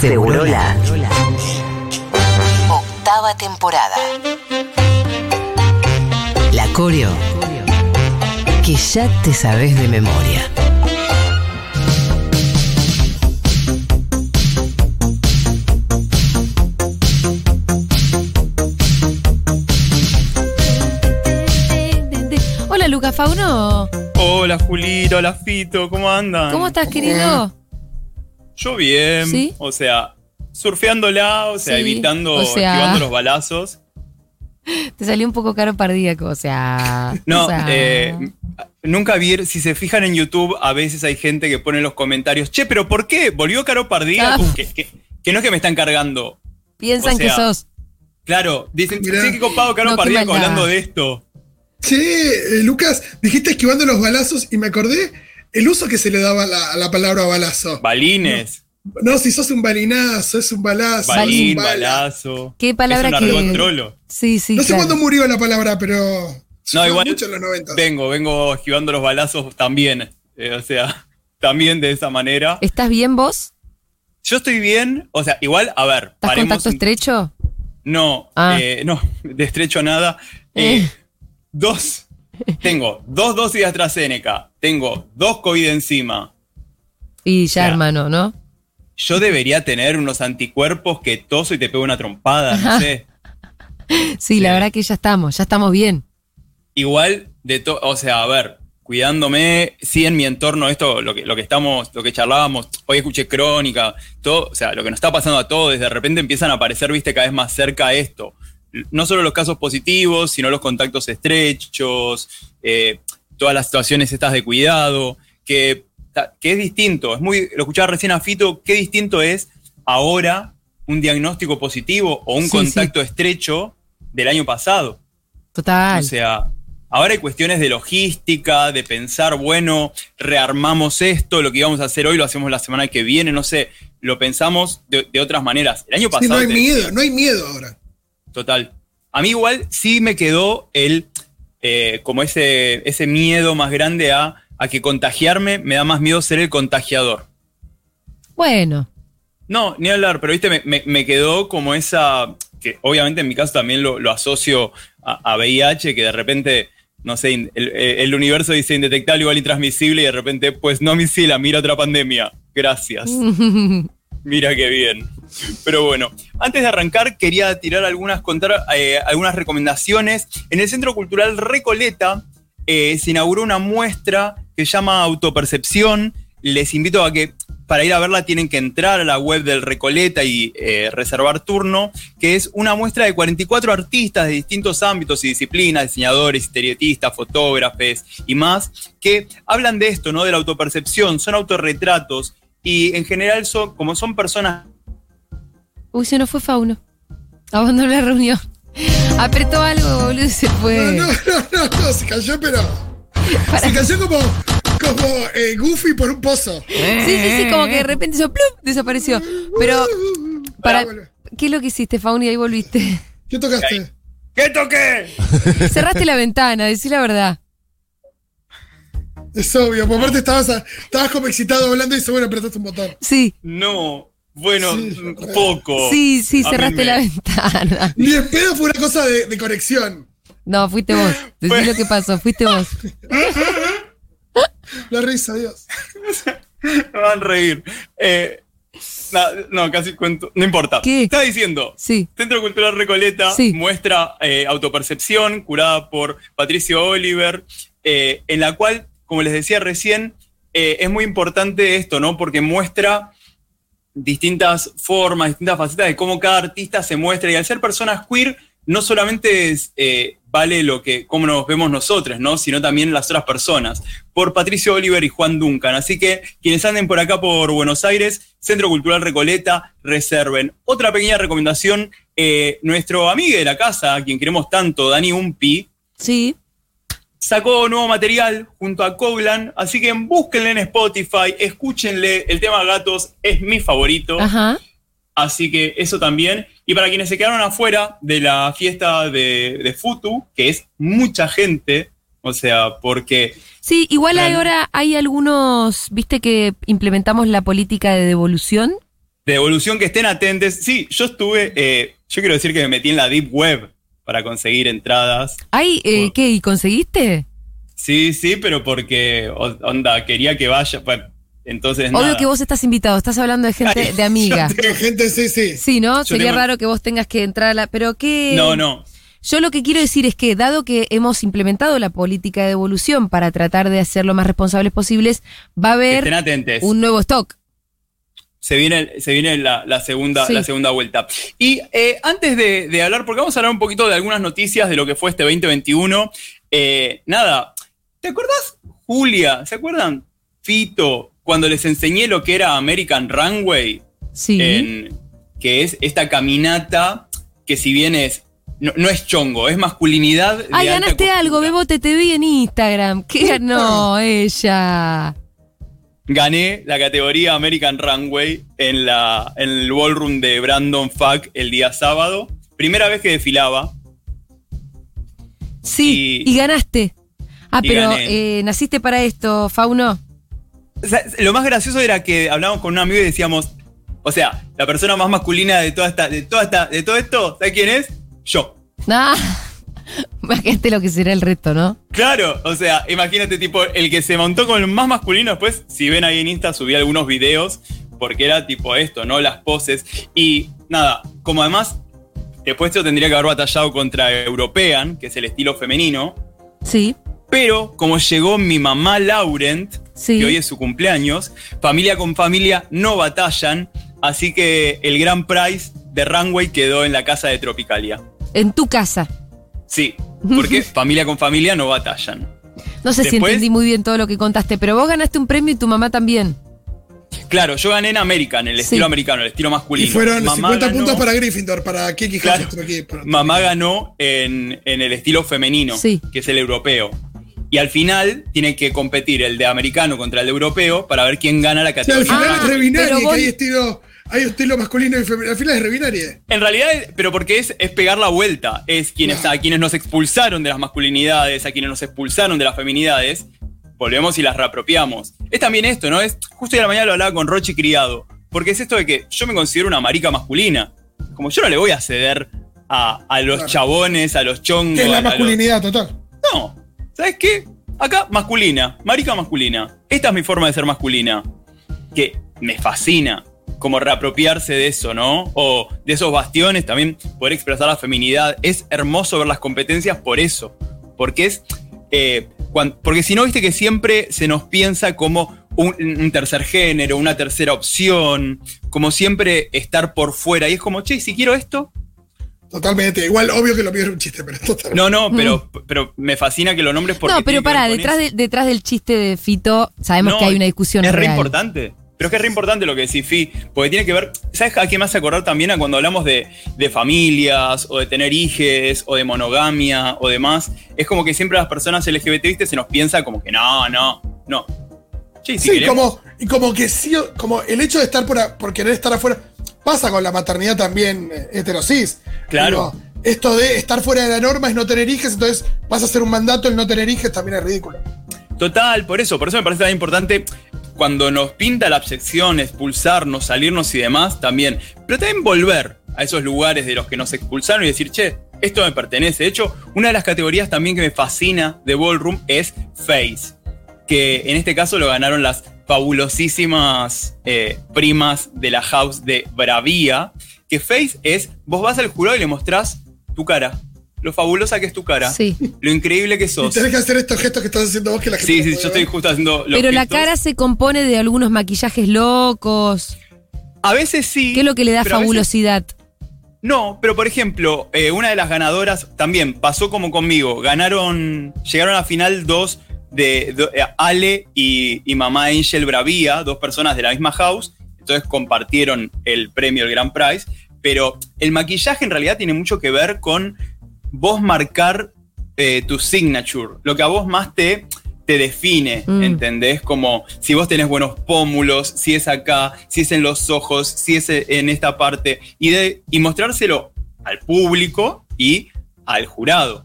Segurola. Octava temporada. La coreo que ya te sabes de memoria. Hola, Luca Fauno. Hola Julito, hola Fito, ¿cómo andan? ¿Cómo estás, querido? Yo bien, ¿Sí? o sea, surfeándola, o sea, Sí, evitando, o sea- esquivando los balazos. Te salió un poco caro pardíaco, o sea. No, o sea, eh, nunca vi, si se fijan en YouTube, a veces hay gente que pone en los comentarios, che, pero ¿por qué? ¿Volvió Caro Pardía? Ah. Que, que- que no es que me están cargando. piensan o sea, que sos. Claro, dicen, Mirá. sí, que copado Caro No, Pardíaco hablando de esto. Che, eh, Lucas, dijiste esquivando los balazos y me acordé el uso que se le daba a la, a la palabra balazo. Balines, No, si sos un balinazo, es un balazo. balín, es un bala. balazo. ¿Qué palabra es un que-. Sí, sí. No sé claro. cuándo murió la palabra, pero. No, igual Mucho en los 90. vengo, vengo esquivando los balazos también. eh, o sea, también de esa manera. ¿Estás bien vos? Yo estoy bien, o sea, igual, a ver, ¿Estás contacto un- estrecho? No, Ah. eh, no, de estrecho nada. Eh, Eh. Dos, tengo dos dosis de AstraZeneca, tengo dos COVID encima. Y ya, Ya. hermano, ¿no? Yo debería tener unos anticuerpos que toso y te pego una trompada, no sé. Sí, la verdad que ya estamos, ya estamos bien. Igual, de to- o sea, a ver, cuidándome, sí en mi entorno, esto, lo que, lo que estamos, lo que charlábamos, hoy escuché crónica, todo, o sea, lo que nos está pasando a todos, de repente empiezan a aparecer, viste, cada vez más cerca esto. No solo los casos positivos, sino los contactos estrechos, eh, todas las situaciones estas de cuidado, que, que es distinto, es muy, lo escuchaba recién a Fito, qué distinto es ahora un diagnóstico positivo o un Sí, contacto estrecho del año pasado. Total. O sea, ahora hay cuestiones de logística, de pensar, bueno, rearmamos esto, lo que íbamos a hacer hoy lo hacemos la semana que viene, no sé, lo pensamos de, de otras maneras. El año Sí, pasado. no hay miedo, no hay miedo ahora. Total. A mí igual sí me quedó el, eh, como ese, ese miedo más grande a, a que contagiarme, me da más miedo ser el contagiador. Bueno, No, ni hablar, pero viste, me, me- me quedó como esa, que obviamente en mi caso también lo, lo asocio a, a VIH, que de repente, no sé, el, el universo dice indetectable igual intransmisible y de repente, pues no misila, mira otra pandemia. Gracias. Mira qué bien. Pero bueno, antes de arrancar quería tirar algunas, contar eh, algunas recomendaciones. En el Centro Cultural Recoleta eh, se inauguró una muestra que se llama Autopercepción. Les invito a que para ir a verla tienen que entrar a la web del Recoleta y eh, reservar turno, que es una muestra de 44 artistas de distintos ámbitos y disciplinas, diseñadores, historietistas, fotógrafos y más, que hablan de esto, ¿no? De la autopercepción, son autorretratos y en general son, como son personas uy, se nos fue Fauno. Abandonó la reunión. Apretó algo, boludo, y se fue. No, no, no, no, no, se cayó, pero. Se cayó como, como eh, Goofy por un pozo. Sí, sí, sí, como que de repente hizo plum, desapareció. Pero, para, Ah, bueno. ¿qué es lo que hiciste, Fauni? Ahí volviste. ¿Qué tocaste? ¿Qué toqué? Cerraste la ventana, decí la verdad. Es obvio, por aparte estabas, a- estabas como excitado hablando y dice, bueno, apretaste un botón. Sí, No, bueno, Sí. un poco. sí, sí, A cerraste me- la ventana. Ni en pedo fue una cosa de, de conexión. No, fuiste vos. Decí Fue- lo que pasó, fuiste vos. La risa, Dios. Me van a reír. Eh, no, no, casi cuento. No importa. ¿Qué? Estaba diciendo. Sí. Centro Cultural Recoleta Sí. muestra eh, autopercepción curada por Patricio Oliver, eh, en la cual, como les decía recién, eh, es muy importante esto, ¿no? Porque muestra distintas formas, distintas facetas de cómo cada artista se muestra. Y al ser personas queer, no solamente eh, vale lo que, cómo nos vemos nosotros, ¿no? Sino también las otras personas. Por Patricio Oliver y Juan Duncan. Así que quienes anden por acá por Buenos Aires, Centro Cultural Recoleta, reserven. Otra pequeña recomendación, eh, nuestro amigo de la casa, a quien queremos tanto, Dani Umpi, Sí. Sacó nuevo material junto a Coglan, así que búsquenle en Spotify, escúchenle, el tema gatos es mi favorito. Ajá. Así que eso también. Y para quienes se quedaron afuera de la fiesta de, de Futu, que es mucha gente, o sea, porque Sí, igual Claro. ahora hay algunos, viste que implementamos la política de devolución. de evolución que estén atentos. Sí, yo estuve, eh, yo quiero decir que me metí en la Deep Web para conseguir entradas. Ay, eh, Bueno. ¿qué? ¿Y conseguiste? Sí, sí, pero porque, onda, quería que vaya. Entonces, Obvio nada. que vos estás invitado, estás hablando de gente, Ay, de amiga. Gente, sí, sí. Sí, ¿no? Yo Sería tengo- raro que vos tengas que entrar a la... Pero qué... No, no. Yo lo que quiero decir es que, dado que hemos implementado la política de devolución para tratar de hacer lo más responsables posibles, va a haber un nuevo stock. Se viene, se viene la, la segunda, Sí. la segunda vuelta. Y eh, antes de, de hablar, porque vamos a hablar un poquito de algunas noticias de lo que fue este 2021. eh, nada, ¿te acuerdas, Julia? ¿Se acuerdan, Fito, cuando les enseñé lo que era American Runway? Sí. en- que es esta caminata que si bien es no, no es chongo, es masculinidad. Ay, ganaste algo, Bebote, te vi en Instagram. ¿Qué ganó ella? Gané la categoría American Runway en, la, en el ballroom de Brandon Fuck el día sábado. Primera vez que desfilaba. Sí, Y- y, ganaste. Ah, y pero eh, naciste para esto, Fauno. O sea, lo más gracioso era que hablábamos con un amigo y decíamos, o sea, la persona más masculina de toda esta, de toda esta, de todo esto, ¿sabes quién es? Yo. Ah, imagínate lo que será el resto, ¿no? Claro, o sea, imagínate, tipo, el que se montó con el más masculino después, si ven ahí en Insta, subí algunos videos, porque era tipo esto, ¿no? Las poses. Y nada, como además, después yo tendría que haber batallado contra European, que es el estilo femenino, Sí, pero como llegó mi mamá Laurent, sí. que hoy es su cumpleaños, familia con familia no batallan, así que el gran prize de Runway quedó en la casa de Tropicalia. En tu casa. Sí, porque familia con familia no batallan. No sé si entendí muy bien todo lo que contaste, pero vos ganaste un premio y tu mamá también. Claro, yo gané en American, el Sí. estilo americano, el estilo Y masculino. fueron Mamá 50 ganó- puntos para Gryffindor, para Kiki Claro. Hufflepuff aquí, para- Mamá ganó en, en el estilo femenino, Sí. que es el europeo. Y al final tiene que competir el de americano contra el de europeo para ver quién gana la Sí, al categoría. final Ah, es pero que vos- hay estilo, hay estilo masculino y femenino. Al final es. En realidad, pero porque es, es pegar la vuelta. Es quienes, a quienes nos expulsaron de las masculinidades, a quienes nos expulsaron de las feminidades, volvemos y las reapropiamos. Es también esto, ¿no? Es justo a la mañana lo hablaba con Rochi Criado. Porque es esto de que yo me considero una marica masculina. Como yo no le voy a ceder a, a los Claro. chabones, a los chongos. Es la los- masculinidad total. No. ¿Sabes qué? Acá, masculina. Marica masculina. Esta es mi forma de ser masculina. Que me fascina. Como reapropiarse de eso, ¿no? O de esos bastiones, también poder expresar la feminidad. Es hermoso ver las competencias por eso. Porque es. eh, porque si no, viste que siempre se nos piensa como un, un tercer género, una tercera opción. Como siempre estar por fuera. Y es como, che, ¿y si quiero esto, Totalmente. Igual, obvio que lo mío era un chiste, pero totalmente. no, no, pero, pero me fascina que lo nombres porque. Mm. no, pero pará, detrás, de- detrás del chiste de Fito, sabemos No, que hay una discusión Es re importante. Pero es que es re importante lo que decís, Fi, porque tiene que ver. ¿Sabes a qué me hace acordar también a cuando hablamos de, de familias, o de tener hijes, o de monogamia, o demás? Es como que siempre las personas LGBT, ¿viste? Se nos piensa como que no, no, no. Che, si Sí, como, y como que sí, como el hecho de estar por, a- por querer estar afuera, pasa con la maternidad también eh, heterosis. Claro. Digo, esto de estar fuera de la norma es no tener hijos, entonces vas a hacer un mandato el no tener hijos también es ridículo. Total, por eso, por eso me parece tan importante cuando nos pinta la absección, expulsarnos, salirnos y demás, también. Pero también volver a esos lugares de los que nos expulsaron y decir, che, esto me pertenece. De hecho, una de las categorías también que me fascina de Ballroom es Face, que en este caso lo ganaron las fabulosísimas eh, primas de la house de Bravía, que Face es, vos vas al jurado y le mostrás tu cara, lo fabulosa que es tu cara, Sí. lo increíble que Y sos. tenés que hacer estos gestos que estás haciendo vos que la gente Sí, sí, puede yo estoy justo haciendo los Pero la cara se compone de algunos maquillajes locos. A veces sí. ¿Qué es lo que le da pero a veces- fabulosidad? No, pero por ejemplo, eh, una de las ganadoras también pasó como conmigo. Ganaron, llegaron a final dos de, de- eh, Ale y, y mamá Angel Bravía, dos personas de la misma house. Entonces compartieron el premio, el Grand Prize. Pero el maquillaje en realidad tiene mucho que ver con vos marcar eh, tu signature, lo que a vos más te, te define, Mm. ¿entendés? Como si vos tenés buenos pómulos, si es acá, si es en los ojos, si es en esta parte, y, de, y mostrárselo al público y al jurado.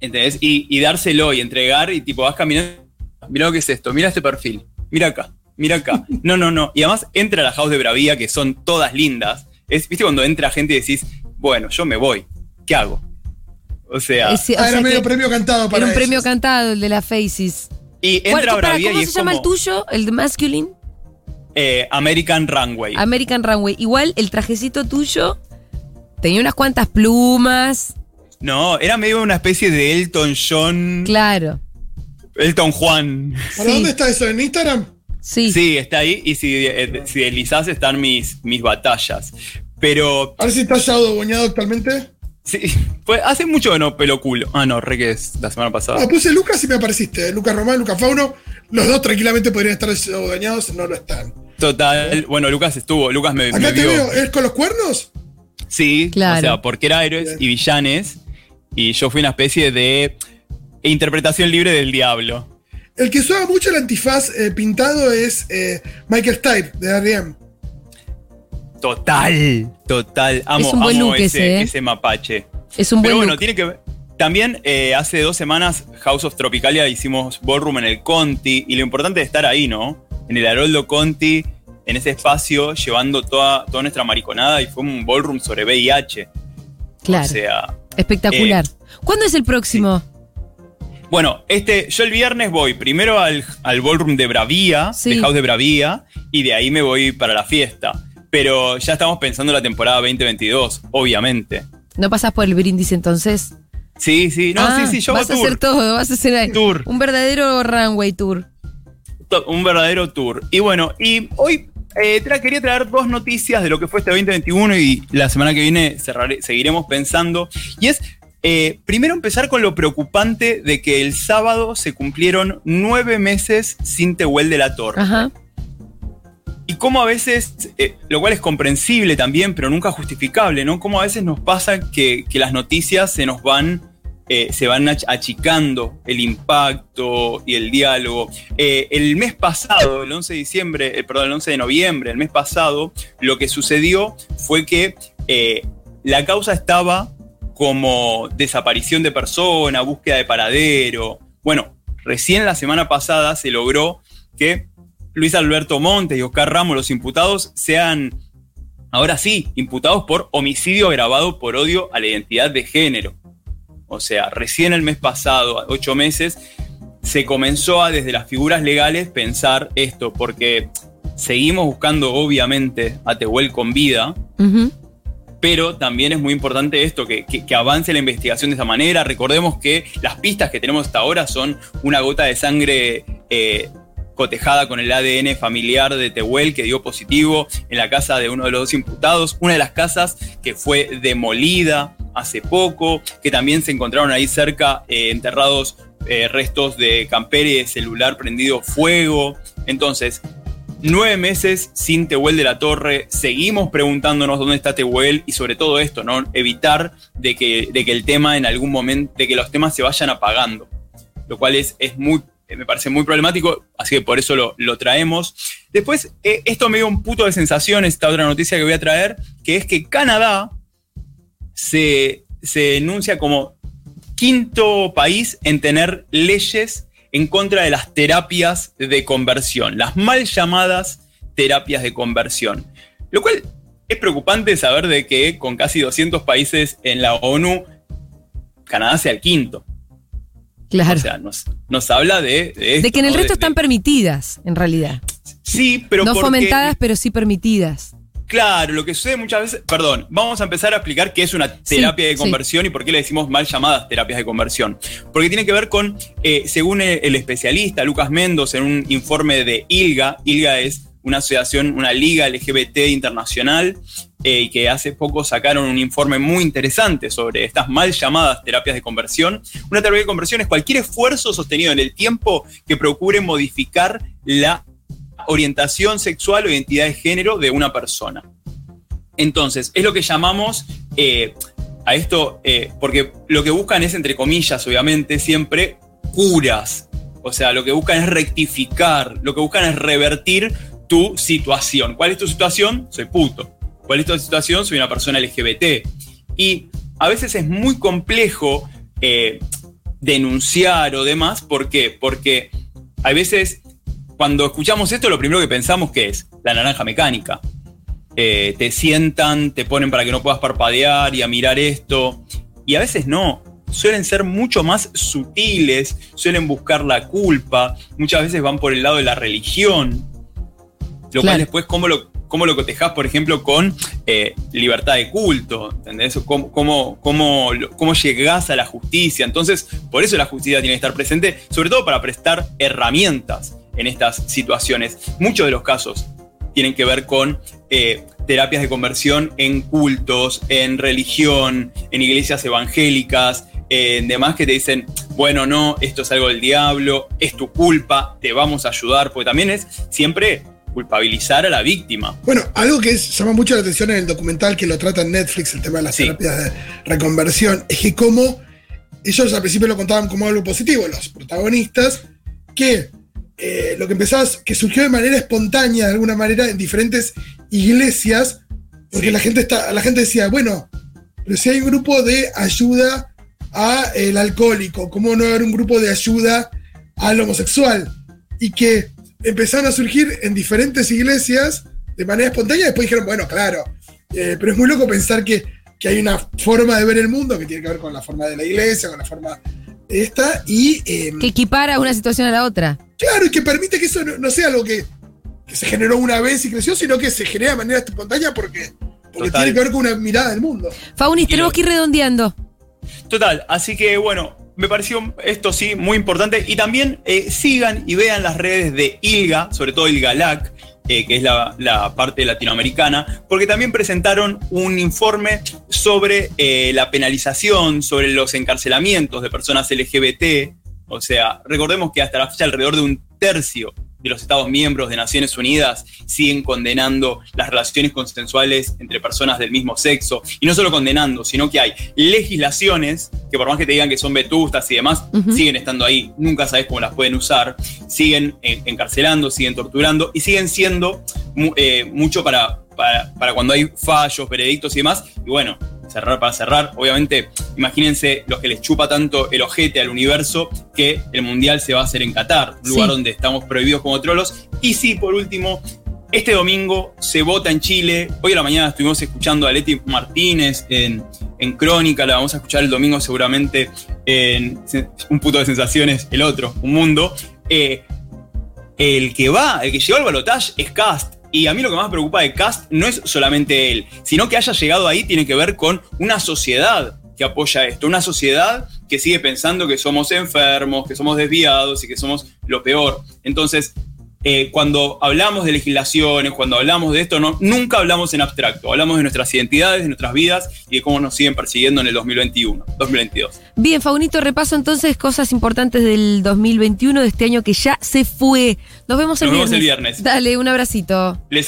¿Entendés? Y, y dárselo y entregar y tipo vas caminando, mira lo que es esto, mira este perfil, mira acá. mira acá. No, no, no. Y además entra a la house de Bravía, que son todas lindas. Es, ¿Viste cuando entra gente y decís, bueno, yo me voy, ¿qué hago? O sea, Ese- o Ah, era sea medio que premio cantado para era un premio cantado, el de la Faces. y ¿Cuál- entra para, Bravía ¿Cómo y se es llama como el tuyo? ¿El de Masculine? eh, American Runway. American Runway. Igual el trajecito tuyo tenía unas cuantas plumas. No, era medio una especie de Elton John, Claro. Elton Juan. ¿Para Sí. dónde está eso? ¿En Instagram? Sí. Sí, está ahí. Y si, eh, si deslizás están mis, mis batallas. Pero A ver si está ya boñado actualmente. Sí, pues hace mucho que no pelo culo. Ah, no, re que es la semana pasada. Ah, puse Lucas y me apareciste. Lucas Román, Lucas Fauno. Los dos tranquilamente podrían estar dañados, no lo están. Total. Bueno, Lucas estuvo. Lucas me, me Acá te vio. veo, ¿es con los cuernos? Sí, Claro. o sea, porque era héroes y villanes. Y yo fui una especie de interpretación libre del diablo. El que usaba mucho el antifaz eh, pintado es eh, Michael Stipe, de R.E.M. Total, total. Amo, Es un buen amo look ese, ese, ¿eh? ese mapache. Es un buen Pero bueno, look. tiene que ver. También eh, hace dos semanas House of Tropicalia hicimos ballroom en el Conti y lo importante es estar ahí, ¿no? En el Haroldo Conti, en ese espacio, llevando toda, toda nuestra mariconada y fue un ballroom sobre VIH. Claro. O sea, Espectacular. eh, ¿Cuándo es el próximo? bueno, este, yo el viernes voy primero al, al ballroom de Bravía, Sí. de House de Bravía, y de ahí me voy para la fiesta. Pero ya estamos pensando en la temporada 2022, obviamente. ¿No pasás por el brindis entonces? Sí, sí, no, Ah, sí, sí, yo Vas a tour. hacer todo, vas a hacer Tour. un verdadero runway tour. To- un verdadero tour. Y bueno, y hoy eh, tra- quería traer dos noticias de lo que fue este 2021 y la semana que viene cerraré- seguiremos pensando. Y es, eh, primero empezar con lo preocupante de que el sábado se cumplieron nueve meses sin Tehuel de la Torre. Ajá. Cómo a veces, eh, lo cual es comprensible también, pero nunca justificable, ¿no? Cómo a veces nos pasa que, las noticias se nos van, eh, se van ach- achicando el impacto y el diálogo. Eh, el mes pasado, el 11 de diciembre, perdón, el 11 de noviembre, el mes pasado, lo que sucedió fue que la causa estaba como desaparición de persona, búsqueda de paradero. Bueno, recién la semana pasada se logró que Luis Alberto Montes y Oscar Ramos, los imputados, sean ahora sí imputados por homicidio agravado por odio a la identidad de género. O sea, recién el mes pasado, ocho meses, se comenzó a desde las figuras legales pensar esto, porque seguimos buscando obviamente a Tehuel con vida, pero también es muy importante esto, que, que- que avance la investigación de esa manera. Recordemos que las pistas que tenemos hasta ahora son una gota de sangre eh, cotejada con el ADN familiar de Tehuel que dio positivo en la casa de uno de los dos imputados, una de las casas que fue demolida hace poco, que también se encontraron ahí cerca eh, enterrados eh, restos de campere celular prendido fuego. Entonces, nueve meses sin Tehuel de la Torre, seguimos preguntándonos dónde está Tehuel y sobre todo esto, ¿no? Evitar de que, de que el tema en algún momento, de que los temas se vayan apagando, lo cual es, es muy, me parece muy problemático, así que por eso lo, lo traemos. Después, eh, esto me dio un puto de sensación, esta otra noticia que voy a traer, que es que Canadá se, se enuncia como quinto país en tener leyes en contra de las terapias de conversión, las mal llamadas terapias de conversión. Lo cual es preocupante saber de que con casi 200 países en la ONU, Canadá sea el quinto. Claro. O sea, nos, nos habla de... De, esto, de que en el ¿no? resto De- están permitidas, en realidad. Sí, pero no porque- fomentadas, pero sí permitidas. Claro, lo que sucede muchas veces, perdón, vamos a empezar a explicar qué es una terapia de sí. conversión y por qué le decimos mal llamadas terapias de conversión. Porque tiene que ver con, eh, según el, el especialista Lucas Mendoza, en un informe de ILGA, ILGA es una asociación, una liga LGBT internacional, eh, y que hace poco sacaron un informe muy interesante sobre estas mal llamadas terapias de conversión. Una terapia de conversión es cualquier esfuerzo sostenido en el tiempo que procure modificar la orientación sexual o identidad de género de una persona. Entonces, es lo que llamamos eh, a esto, eh, porque lo que buscan es, entre comillas, obviamente, siempre curas. O sea, lo que buscan es rectificar, lo que buscan es revertir tu situación. ¿Cuál es tu situación? Soy puto. ¿Cuál es tu situación? Soy una persona LGBT. Y a veces es muy complejo eh, denunciar o demás. ¿Por qué? Porque a veces cuando escuchamos esto, lo primero que pensamos que es la naranja mecánica. Eh, te sientan, te ponen para que no puedas parpadear y a mirar esto. Y a veces no. Suelen ser mucho más sutiles, suelen buscar la culpa, muchas veces van por el lado de la religión. Lo Claro. cual después, ¿cómo lo, cómo lo cotejás, por ejemplo, con eh, libertad de culto? ¿Entendés? ¿Cómo, cómo, cómo, cómo llegás a la justicia? Entonces, por eso la justicia tiene que estar presente, sobre todo para prestar herramientas en estas situaciones. Muchos de los casos tienen que ver con eh, terapias de conversión en cultos, en religión, en iglesias evangélicas, en demás que te dicen, bueno, no, esto es algo del diablo, es tu culpa, te vamos a ayudar, porque también es siempre culpabilizar a la víctima. Bueno, algo que es- llama mucho la atención en el documental que lo trata en Netflix, el tema de las Sí. terapias de reconversión, es que como ellos al principio lo contaban como algo positivo, los protagonistas, que eh, lo que empezás, que surgió de manera espontánea, de alguna manera, en diferentes iglesias, porque Sí. la, gente está, la gente decía, bueno, pero si hay un grupo de ayuda al alcohólico, ¿cómo no haber un grupo de ayuda al homosexual? Y que empezaron a surgir en diferentes iglesias de manera espontánea, después dijeron, bueno, claro, eh, pero es muy loco pensar que, que hay una forma de ver el mundo que tiene que ver con la forma de la iglesia, con la forma de esta, y eh, Que equipara una situación a la otra. claro, y que permite que eso no, no sea algo que, que se generó una vez y creció, sino que se genera de manera espontánea porque, porque Total. tiene que ver con una mirada del mundo. Faunis, tenemos que ir redondeando. Total, así que bueno, me pareció esto sí muy importante. Y también eh, sigan y vean las redes de ILGA, sobre todo ILGALAC, eh, que es la, parte latinoamericana, porque también presentaron un informe sobre eh, la penalización, sobre los encarcelamientos de personas LGBT. O sea, recordemos que hasta la fecha alrededor de un tercio de los Estados miembros de Naciones Unidas siguen condenando las relaciones consensuales entre personas del mismo sexo. Y no solo condenando, sino que hay legislaciones que por más que te digan que son vetustas y demás, siguen estando ahí. Nunca sabes cómo las pueden usar. Siguen eh, encarcelando, siguen torturando y siguen siendo eh, mucho para, para, para cuando hay fallos, veredictos y demás. Y bueno, cerrar para cerrar, obviamente, imagínense los que les chupa tanto el ojete al universo que el mundial se va a hacer en Qatar, un lugar Sí. donde estamos prohibidos como trolos. Y sí, por último, este domingo se vota en Chile. Hoy a la mañana estuvimos escuchando a Leti Martínez en, en Crónica, la vamos a escuchar el domingo seguramente en Un puto de sensaciones, el otro, Un mundo. Eh, el que va, el que llegó al balotaje es Cast. Y a mí lo que más me preocupa de Cast no es solamente él, sino que haya llegado ahí tiene que ver con una sociedad que apoya esto, una sociedad que sigue pensando que somos enfermos, que somos desviados y que somos lo peor. Entonces, eh, cuando hablamos de legislaciones, cuando hablamos de esto, no, nunca hablamos en abstracto, hablamos de nuestras identidades, de nuestras vidas y de cómo nos siguen persiguiendo en el 2021, 2022. Bien, Faunito, repaso entonces cosas importantes del 2021, de este año que ya se fue. Nos vemos el Nos vemos viernes. el viernes. Dale, un abracito. Les